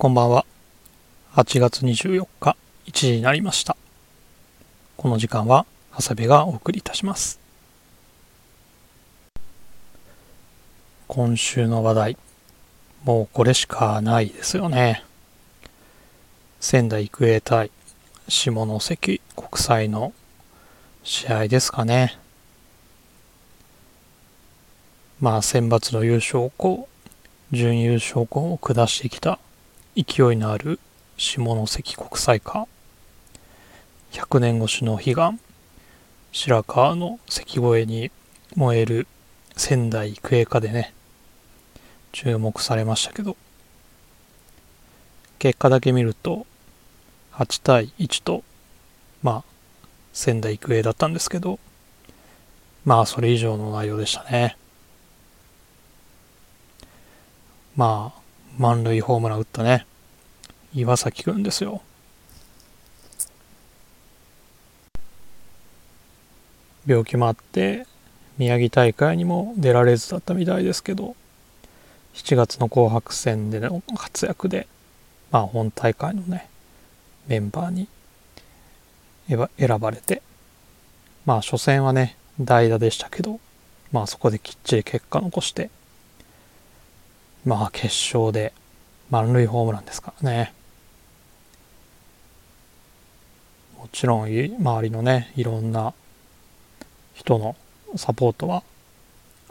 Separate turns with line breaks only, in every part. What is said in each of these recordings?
こんばんは。8月24日1時になりました。この時間は長谷部がお送りいたします。今週の話題、もうこれしかないですよね。仙台育英対下関国際の試合ですかね。まあ選抜の優勝校、準優勝校を下してきた勢いのある下関国際か100年越しの悲願。白川の関越えに燃える仙台育英かでね。注目されましたけど。結果だけ見ると8対1とまあ仙台育英だったんですけどまあそれ以上の内容でしたね。まあ満塁ホームラン打ったね。岩崎くんですよ。病気もあって宮城大会にも出られずだったみたいですけど7月の紅白戦での活躍でまあ本大会のねメンバーに選ばれてまあ初戦はね代打でしたけどまあそこできっちり結果残してまあ決勝で満塁ホームランですからねもちろん周りのねいろんな人のサポートは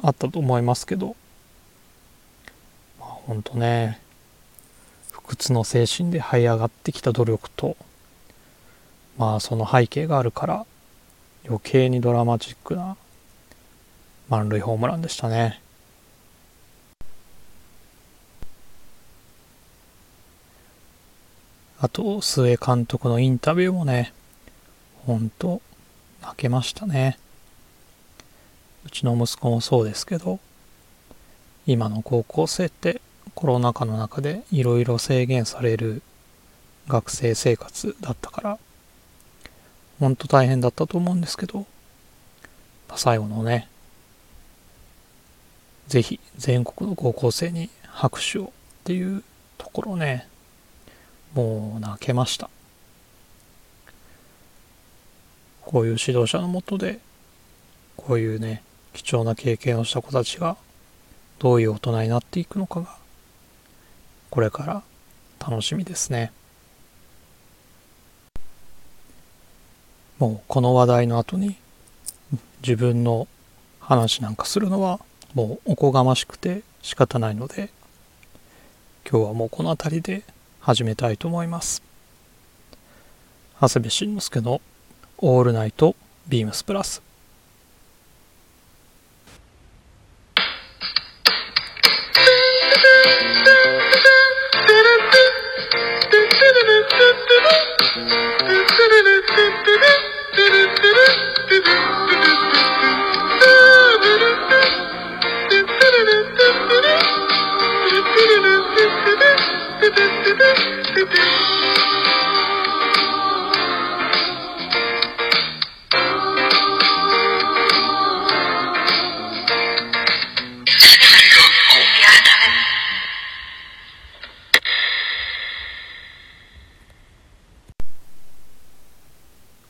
あったと思いますけどまあ本当ね不屈の精神で這い上がってきた努力とまあその背景があるから余計にドラマチックな満塁ホームランでしたね。あと、須江監督のインタビューもね、ほんと、泣けましたね。うちの息子もそうですけど、今の高校生ってコロナ禍の中でいろいろ制限される学生生活だったから、ほんと大変だったと思うんですけど、最後のね、ぜひ全国の高校生に拍手をっていうところね、もう泣けました。こういう指導者のもとでこういうね貴重な経験をした子たちがどういう大人になっていくのかがこれから楽しみですね。もうこの話題の後に自分の話なんかするのはもうおこがましくて仕方ないので今日はもうこの辺りで始めたいと思います。長谷部慎之介のオールナイトビームスプラス。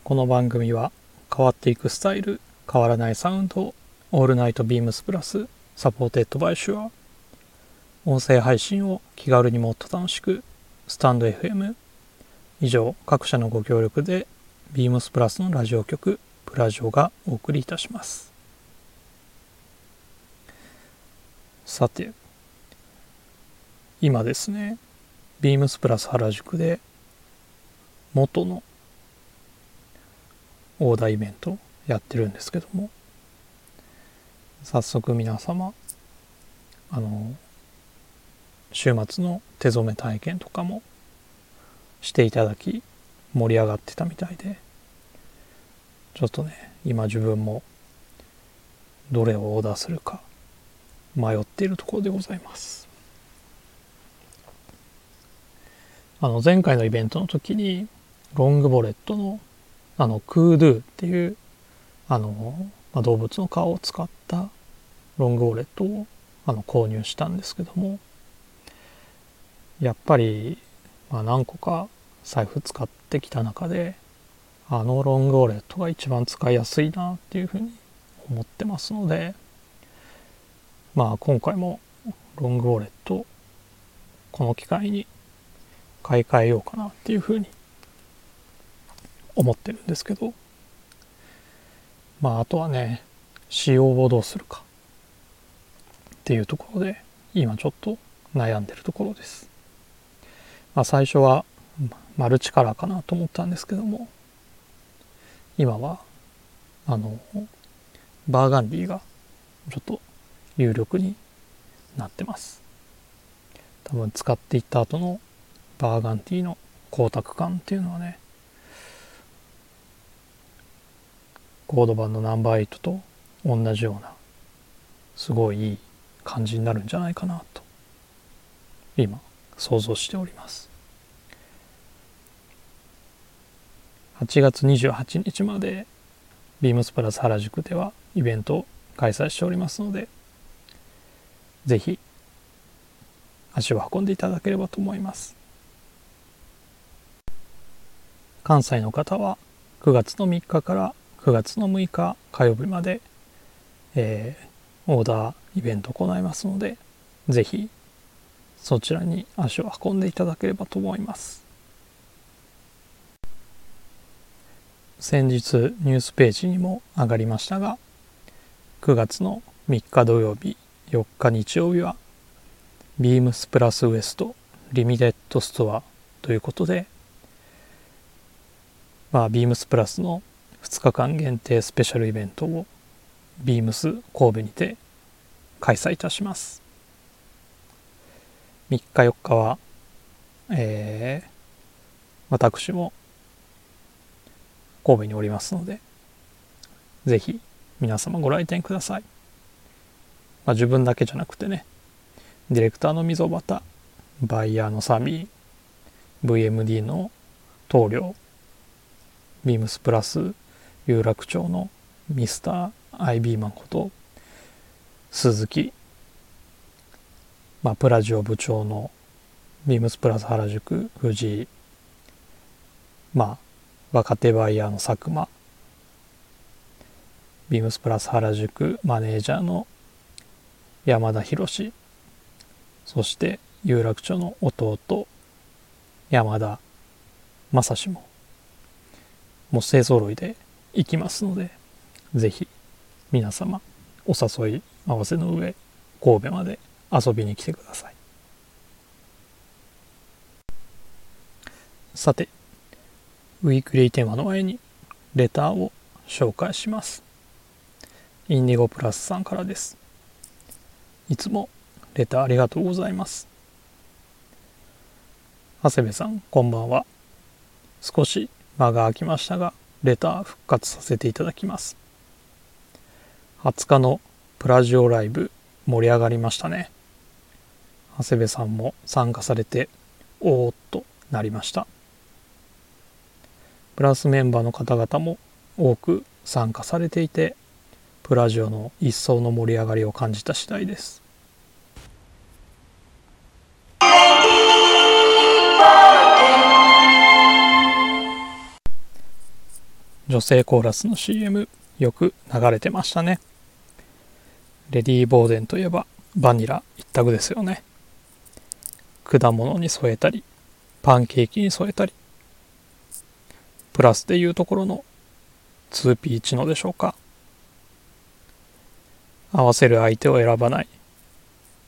この番組は変わっていくスタイル変わらないサウンド All Night BEAMS PLUS supported by SHURE。音声配信を気軽にもっと楽しく。スタンド FM 以上各社のご協力でビームスプラスのラジオ局プラジオがお送りいたします。さて今ですねビームスプラス原宿で元のオーダーイベントやってるんですけども早速皆様あの週末の手染め体験とかもしていただき盛り上がってたみたいでちょっとね今自分もどれをオーダーするか迷っているところでございます。あの前回のイベントの時にロングボレットのあのクードゥっていうあの、まあ、動物の顔を使ったロングウォレットをあの購入したんですけどもやっぱりまあ、何個か財布使ってきた中であのロングウォレットが一番使いやすいなっていうふうに思ってますのでまあ今回もロングウォレットこの機会に買い替えようかなっていうふうに思ってるんですけどまああとはね使用をどうするかっていうところで今ちょっと悩んでるところです。まあ、最初はマルチカラーかなと思ったんですけども。今はあのバーガンディーがちょっと有力になってます。多分使っていった後のバーガンディーの光沢感っていうのはねコード版のナンバー8と同じようなすごいいい感じになるんじゃないかなと今想像しております。8月28日までビームスプラス原宿ではイベントを開催しておりますのでぜひ足を運んでいただければと思います。関西の方は9月の3日から9月の6日火曜日まで、えー、オーダーイベントを行いますのでぜひそちらに足を運んでいただければと思います。先日ニュースページにも上がりましたが9月の3日土曜日4日日曜日はビームスプラス West Limited Store ということでまあビームスプラスの2日間限定スペシャルイベントをビームス神戸にて開催いたします。3日4日はえー、私も神戸におりますのでぜひ皆様ご来店ください、まあ、自分だけじゃなくてねディレクターの溝端バイヤーのサミー VMD の棟梁ビームスプラス有楽町のミスターアイビーマンこと鈴木、まあ、プラジオ部長のビームスプラス原宿藤井まあ若手バイヤーの佐久間。ビームスプラス原宿マネージャーの山田博そして有楽町の弟山田正史も。もう勢ぞろいで行きますのでぜひ皆様お誘い合わせの上神戸まで遊びに来てください。さてウィークリーテーマの前にレターを紹介します。インディゴプラスさんからです。いつもレターありがとうございます。長谷部さんこんばんは。少し間が空きましたがレター復活させていただきます。20日のプラジオライブ盛り上がりましたね。長谷部さんも参加されておおっとなりました。プラスメンバーの方々も多く参加されていてプラジオの一層の盛り上がりを感じた次第です。女性コーラスの CM よく流れてましたね。レディー・ボーデンといえばバニラ一択ですよね。果物に添えたりパンケーキに添えたりプラスでいうところの 2P1 のでしょうか。合わせる相手を選ばない。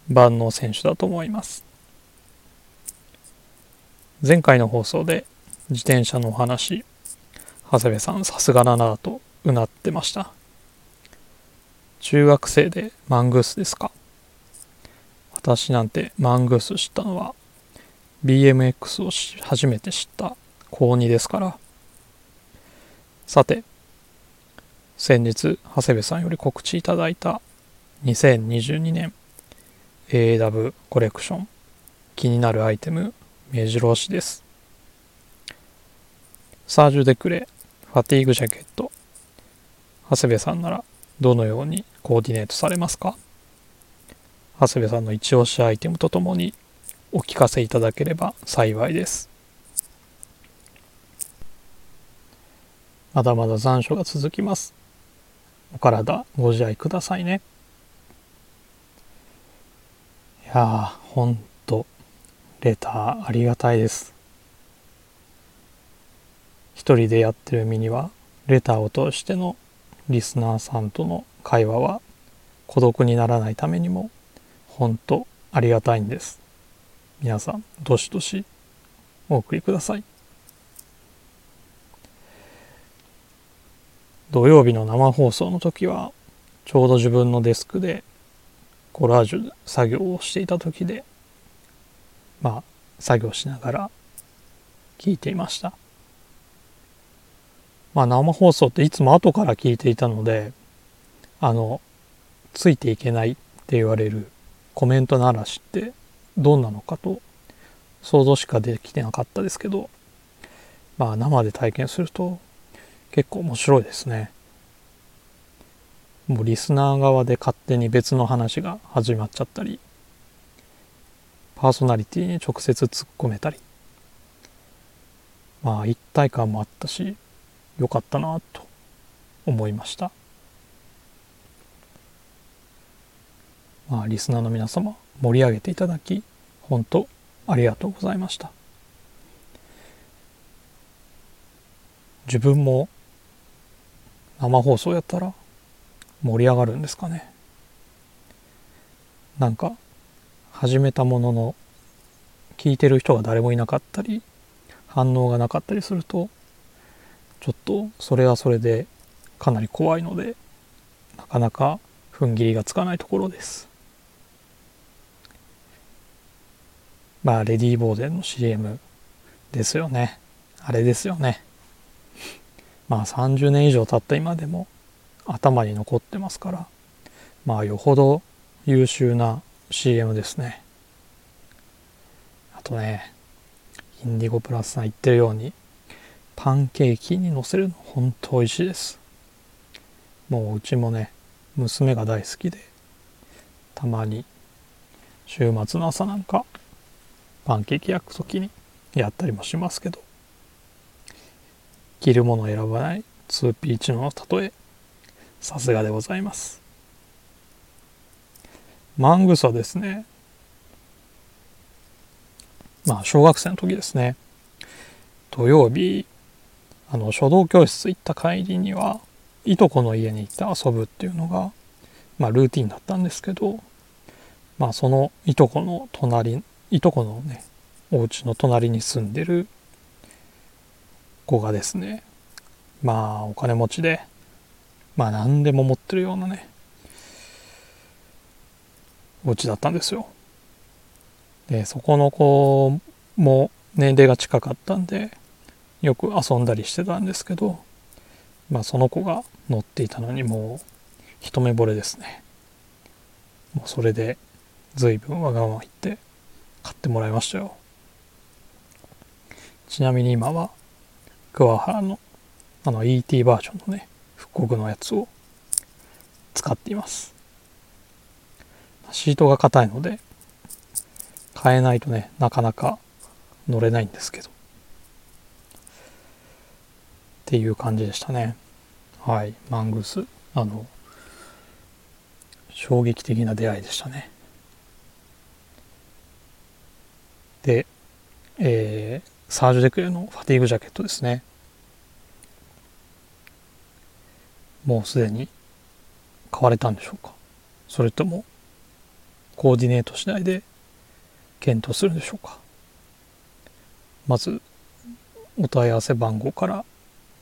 万能選手だと思います。前回の放送で自転車のお話長谷部さんさすがだなとうなってました。中学生でマングースですか。私なんてマングース知ったのは BMX を初めて知った高2ですから。さて先日長谷部さんより告知いただいた2022年 AW コレクション気になるアイテム目白押しです。サージュデクレファティーグジャケット。長谷部さんならどのようにコーディネートされますか？長谷部さんの一押しアイテムとともにお聞かせいただければ幸いです。まだまだ残暑が続きます。お体ご自愛くださいね。いやーほんとレターありがたいです。一人でやってる身にはレターを通してのリスナーさんとの会話は孤独にならないためにも本当ありがたいんです。皆さんどしどしお送りください。土曜日の生放送の時はちょうど自分のデスクでコラージュ作業をしていた時でまあ作業しながら聞いていました。まあ生放送っていつも後から聞いていたのであのついていけないって言われるコメントならしってどんなのかと想像しかできてなかったですけどまあ生で体験すると結構面白いですね。もうリスナー側で勝手に別の話が始まっちゃったりパーソナリティに直接突っ込めたり。まあ一体感もあったし良かったなと思いました。まあリスナーの皆様盛り上げていただき本当ありがとうございました。自分も生放送やったら盛り上がるんですかね。なんか始めたものの聞いてる人が誰もいなかったり反応がなかったりするとちょっとそれはそれでかなり怖いのでなかなか踏ん切りがつかないところです。まあレディー・ボーデンの CM ですよね。あれですよね。まあ30年以上経った今でも頭に残ってますからまあよほど優秀な CM ですね。あとねインディゴプラスさん言ってるようにパンケーキにのせるの本当美味しいです。もううちもね娘が大好きでたまに週末の朝なんかパンケーキ焼く時にやったりもしますけど。着るものを選ばない 2P1 の例えさすがでございます。マングサですね。まあ小学生の時ですね。土曜日あの書道教室行った帰りにはいとこの家に行って遊ぶっていうのがまあルーティンだったんですけどまあそのいとこの隣いとこのねお家の隣に住んでる子がですねまあお金持ちでまあ何でも持ってるようなねお家だったんですよ。でそこの子も年齢が近かったんでよく遊んだりしてたんですけどまあその子が乗っていたのにもう一目惚れですね。もうそれで随分わがまま言って買ってもらいましたよ。ちなみに今は桑原のあの ET バージョンのね復刻のやつを使っています。シートが硬いので変えないとねなかなか乗れないんですけど。っていう感じでしたね。はい。マングースあの衝撃的な出会いでしたね。で、えー、サージュ・デクレのファティーグジャケットですね。もうすでに買われたんでしょうか。それともコーディネートしないで検討するんでしょうか。まずお問い合わせ番号から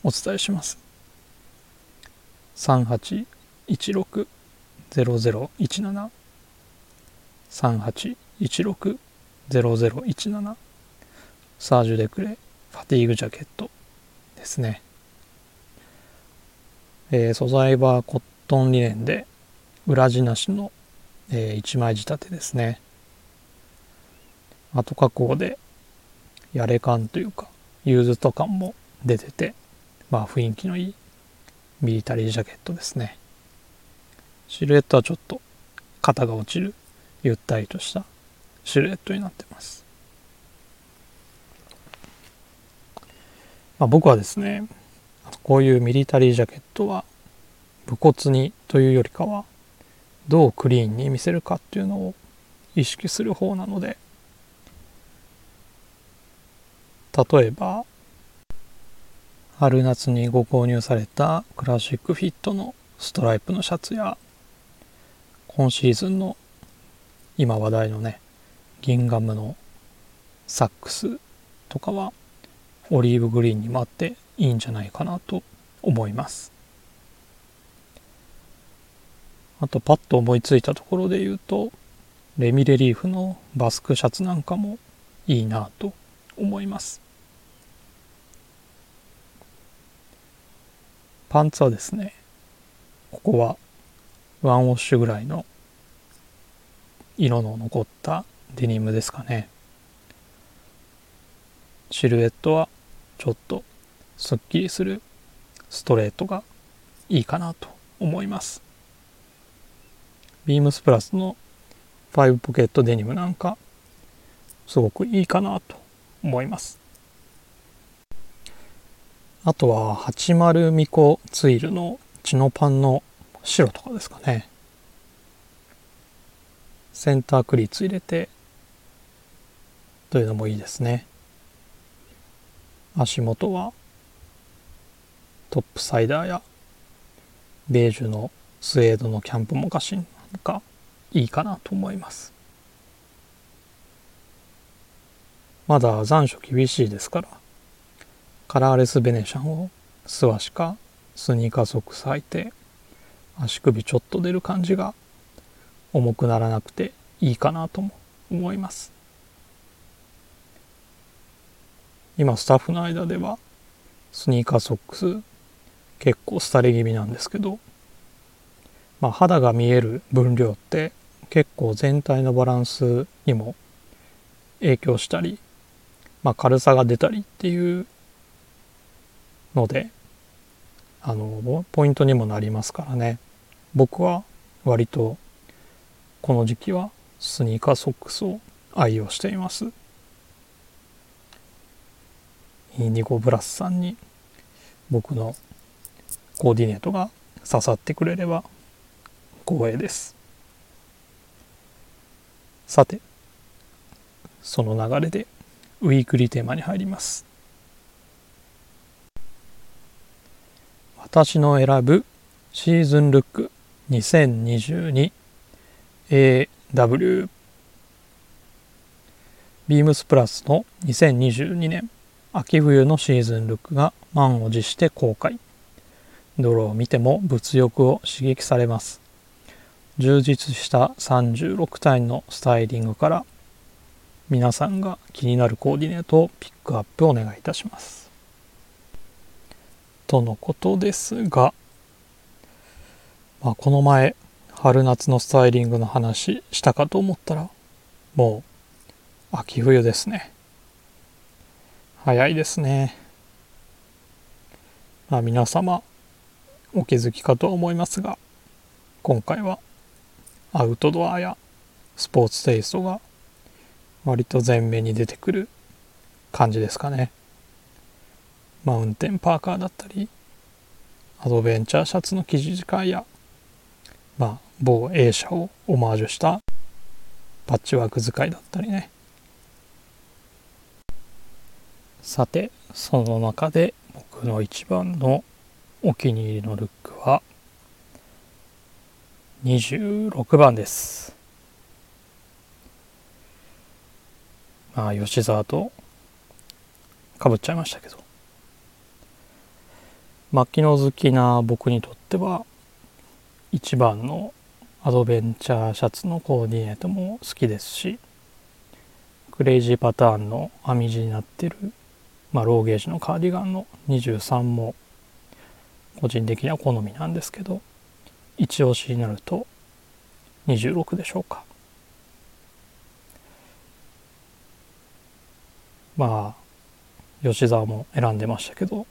お伝えします。3816-0017 3816-0017サージュ・デクレファティーグジャケットですね、えー、素材はコットンリネンで裏地なしの、えー、1枚仕立てですね。後加工でやれ感というかユーズと感も出ててまあ雰囲気のいいミリタリージャケットですね。シルエットはちょっと肩が落ちるゆったりとしたシルエットになってます。まあ、僕はですねこういうミリタリージャケットは武骨にというよりかはどうクリーンに見せるかっていうのを意識する方なので例えば春夏にご購入されたクラシックフィットのストライプのシャツや今シーズンの今話題のねギンガムのサックスとかはオリーブグリーンにもあっていいんじゃないかなと思います。あとパッと思いついたところで言うとレミレリーフのバスクシャツなんかもいいなと思います。パンツはですねここはワンウォッシュぐらいの色の残ったデニムですかね。シルエットはちょっとすっきりするストレートがいいかなと思います。ビームスプラスの5ポケットデニムなんかすごくいいかなと思います。あとは80ミコツイルのチノパンの白とかですかね。センタークリーツ入れてというのもいいですね。足元はトップサイダーやベージュのスウェードのキャンプモカシンがいいかなと思います。まだ残暑厳しいですからカラーレスベネシャンを素足かスニーカーソックス履いて足首ちょっと出る感じが重くならなくていいかなとも思います。今スタッフの間ではスニーカーソックス結構廃れ気味なんですけど、まあ、肌が見える分量って結構全体のバランスにも影響したり、まあ、軽さが出たりっていうのであのポイントにもなりますからね。僕は割とこの時期はスニーカーソックスを愛用しています。インディゴブラスさんに僕のコーディネートが刺さってくれれば光栄です。さてその流れでウィークリーテーマに入ります。私の選ぶシーズンルック 2022AW ビームスプラスの2022年秋冬のシーズンルックが満を持して公開。泥を見ても物欲を刺激されます。充実した36体のスタイリングから皆さんが気になるコーディネートをピックアップお願いいたします。とのことですが、まあ、この前春夏のスタイリングの話したかと思ったらもう秋冬ですね。早いですね。まあ、皆様お気づきかとは思いますが今回はアウトドアやスポーツテイストが割と前面に出てくる感じですかね。マウンテンパーカーだったりアドベンチャーシャツの生地使いやまあ某 A 社をオマージュしたパッチワーク使いだったりねさてその中で僕の一番のお気に入りのルックは26番です。まあ吉沢とかぶっちゃいましたけど。牧野好きな僕にとっては一番のアドベンチャーシャツのコーディネートも好きですしクレイジーパターンの編み地になってるまあ、ローゲージのカーディガンの23も個人的には好みなんですけど一押しになると26でしょうか。まあ吉沢も選んでましたけど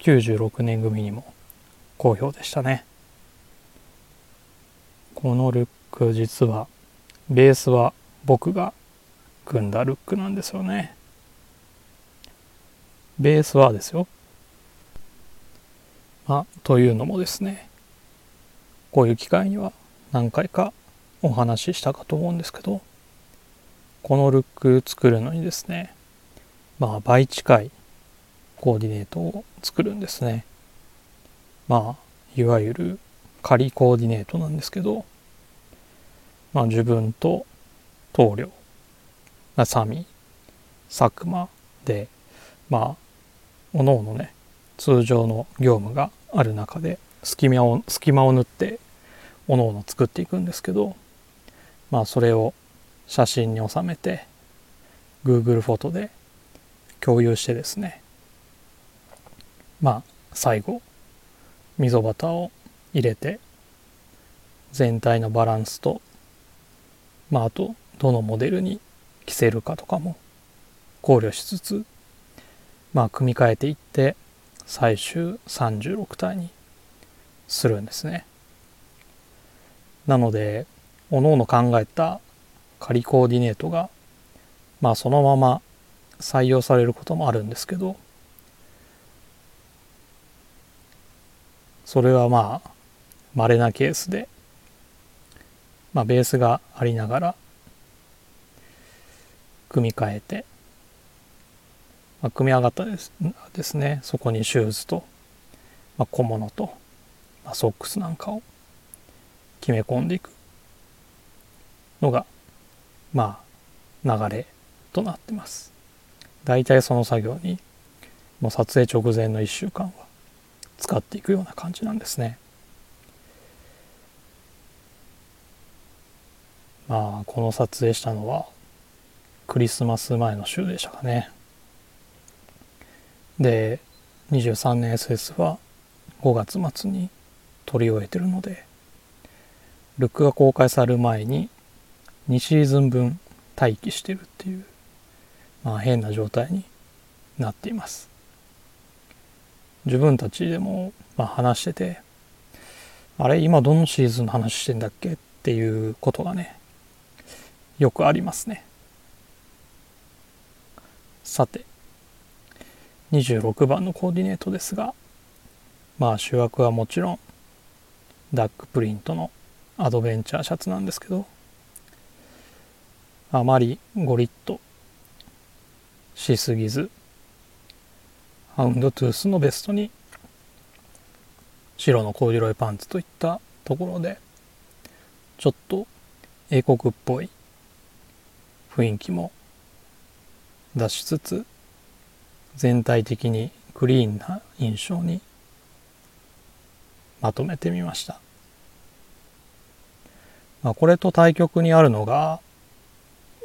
96年組にも好評でしたね。このルック実はベースは僕が組んだルックなんですよね。ベースはですよ。まあ、というのもですね。こういう機会には何回かお話ししたかと思うんですけどこのルック作るのにですねまあ倍近いコーディネートを作るんですね。まあいわゆる仮コーディネートなんですけどまあ自分と棟梁サミ佐久間でまあおのおのね通常の業務がある中で隙間を隙間を縫っておのおの作っていくんですけどまあそれを写真に収めて Google フォトで共有してですねまあ最後溝端を入れて全体のバランスとまああとどのモデルに着せるかとかも考慮しつつまあ組み替えていって最終36体にするんですね。なのでおのおの考えた仮コーディネートがまあそのまま採用されることもあるんですけどそれはまあ稀なケースでまあベースがありながら組み替えて、まあ、組み上がったですですね。そこにシューズと、まあ、小物と、まあ、ソックスなんかを決め込んでいくのがまあ流れとなってます。大体その作業にもう撮影直前の1週間は使っていくような感じなんですね。まあこの撮影したのはクリスマス前の週でしたかね。で23年 SS は5月末に撮り終えてるのでルックが公開される前に2シーズン分待機してるっていうまあ、変な状態になっています。自分たちでも、まあ、話しててあれ今どのシーズンの話してんだっけっていうことがねよくありますね。さて26番のコーディネートですがまあ主役はもちろんダックプリントのアドベンチャーシャツなんですけどあまりゴリッとしすぎずハウンドトゥースのベストに白のコーデュロイパンツといったところでちょっと英国っぽい雰囲気も出しつつ全体的にクリーンな印象にまとめてみました、まあ、これと対極にあるのが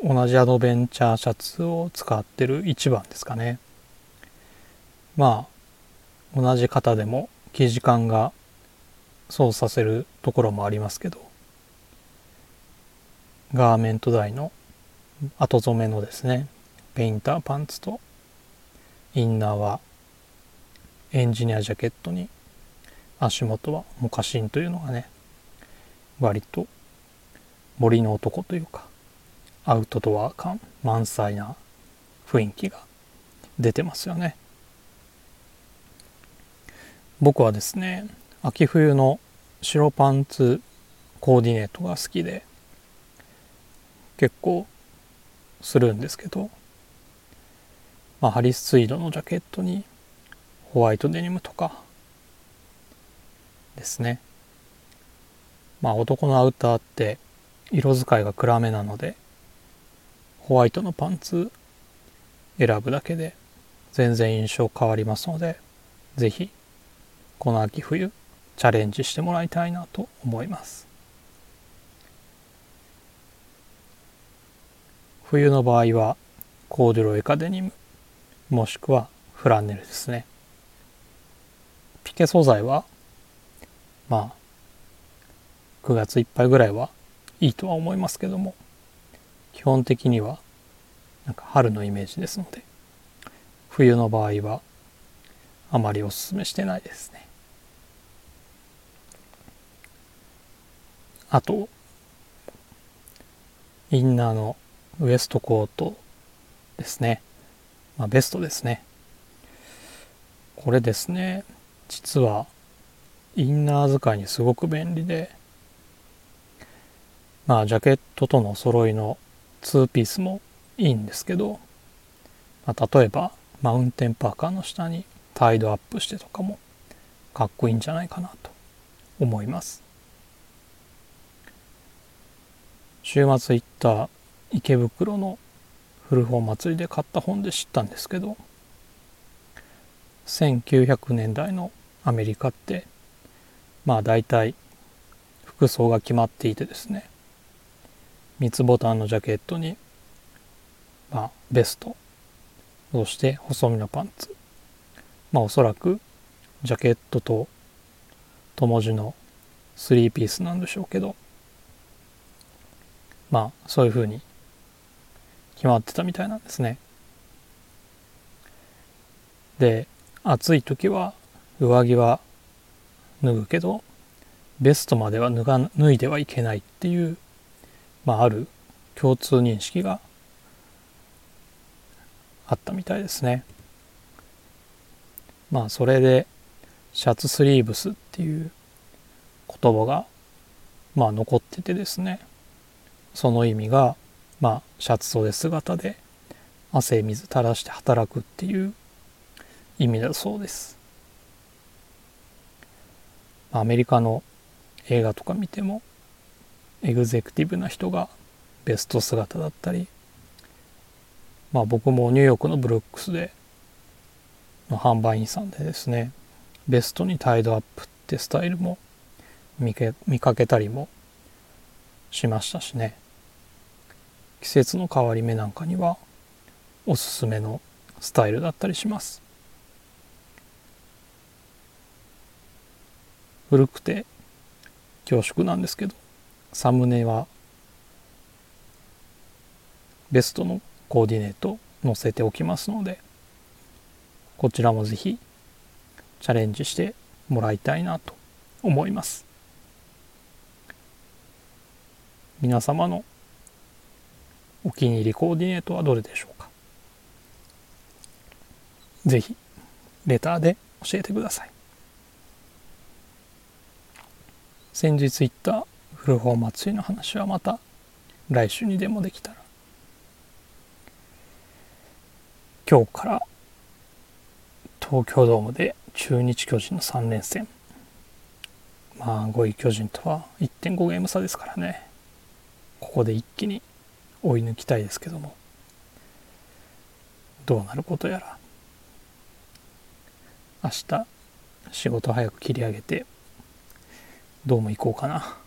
同じアドベンチャーシャツを使ってる1番ですかね。まあ同じ型でも生地感がそうさせるところもありますけどガーメント台の後染めのですねペインターパンツとインナーはエンジニアジャケットに足元はモカシンというのがね割と森の男というかアウトドア感満載な雰囲気が出てますよね。僕はですね秋冬の白パンツコーディネートが好きで結構するんですけど、まあ、ハリスツイードのジャケットにホワイトデニムとかですね。まあ男のアウターって色使いが暗めなのでホワイトのパンツ選ぶだけで全然印象変わりますので是非この秋冬チャレンジしてもらいたいなと思います。冬の場合はコーデュロイカデニムもしくはフランネルですね。ピケ素材はまあ9月いっぱいぐらいはいいとは思いますけども基本的にはなんか春のイメージですので冬の場合はあまりおすすめしてないですね。あとインナーのウエストコートですね、まあ、ベストですね。これですね。実はインナー使いにすごく便利で。まあジャケットとの揃いの2ピースもいいんですけど、まあ、例えばマウンテンパーカーの下にタイドアップしてとかもかっこいいんじゃないかなと思います。週末行った池袋の古本祭りで買った本で知ったんですけど1900年代のアメリカってまあ大体服装が決まっていてですね三つボタンのジャケットにまあベストそして細身のパンツまあおそらくジャケットと友字の3ピースなんでしょうけどまあそういうふうに決まってたみたいなんですねで暑い時は上着は脱ぐけどベストまでは脱が脱いではいけないっていう、まあ、ある共通認識があったみたいですね。まあそれでシャツスリーブスっていう言葉がまあ残っててですねその意味がまあシャツ袖姿で汗水垂らして働くっていう意味だそうです。アメリカの映画とか見てもエグゼクティブな人がベスト姿だったりまあ僕もニューヨークのブルックスでの販売員さんでですねベストにタイドアップってスタイルも見け見かけたりもしましたしね季節の変わり目なんかにはおすすめのスタイルだったりします。古くて恐縮なんですけどサムネはベストのコーディネート載せておきますのでこちらもぜひチャレンジしてもらいたいなと思います。皆様のお気に入りコーディネートはどれでしょうか？ぜひレターで教えてください。先日行った古本祭りの話はまた来週にでもできたら。今日から東京ドームで中日巨人の3連戦。まあ5位巨人とは1.5ゲーム差ですからね。ここで一気に追い抜きたいですけども。どうなることやら。明日仕事早く切り上げてドーム行こうかな。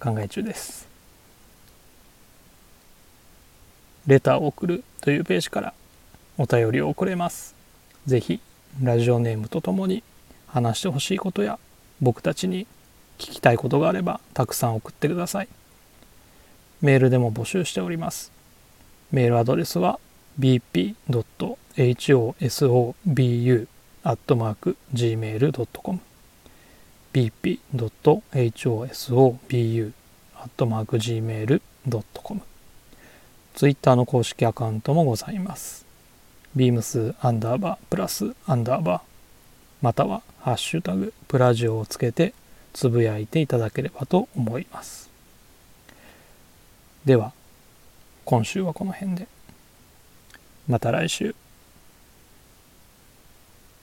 考え中です。レターを送るというページからお便りを送れます。ぜひラジオネームとともに話してほしいことや僕たちに聞きたいことがあればたくさん送ってください。メールでも募集しております。メールアドレスは bp.hosobu.gmail.com bp.hosobu.gmail.com ツイッターの公式アカウントもございます。beams アンダーバープラスアンダーバーまたはハッシュタグプラジオをつけてつぶやいていただければと思います。では今週はこの辺でまた来週。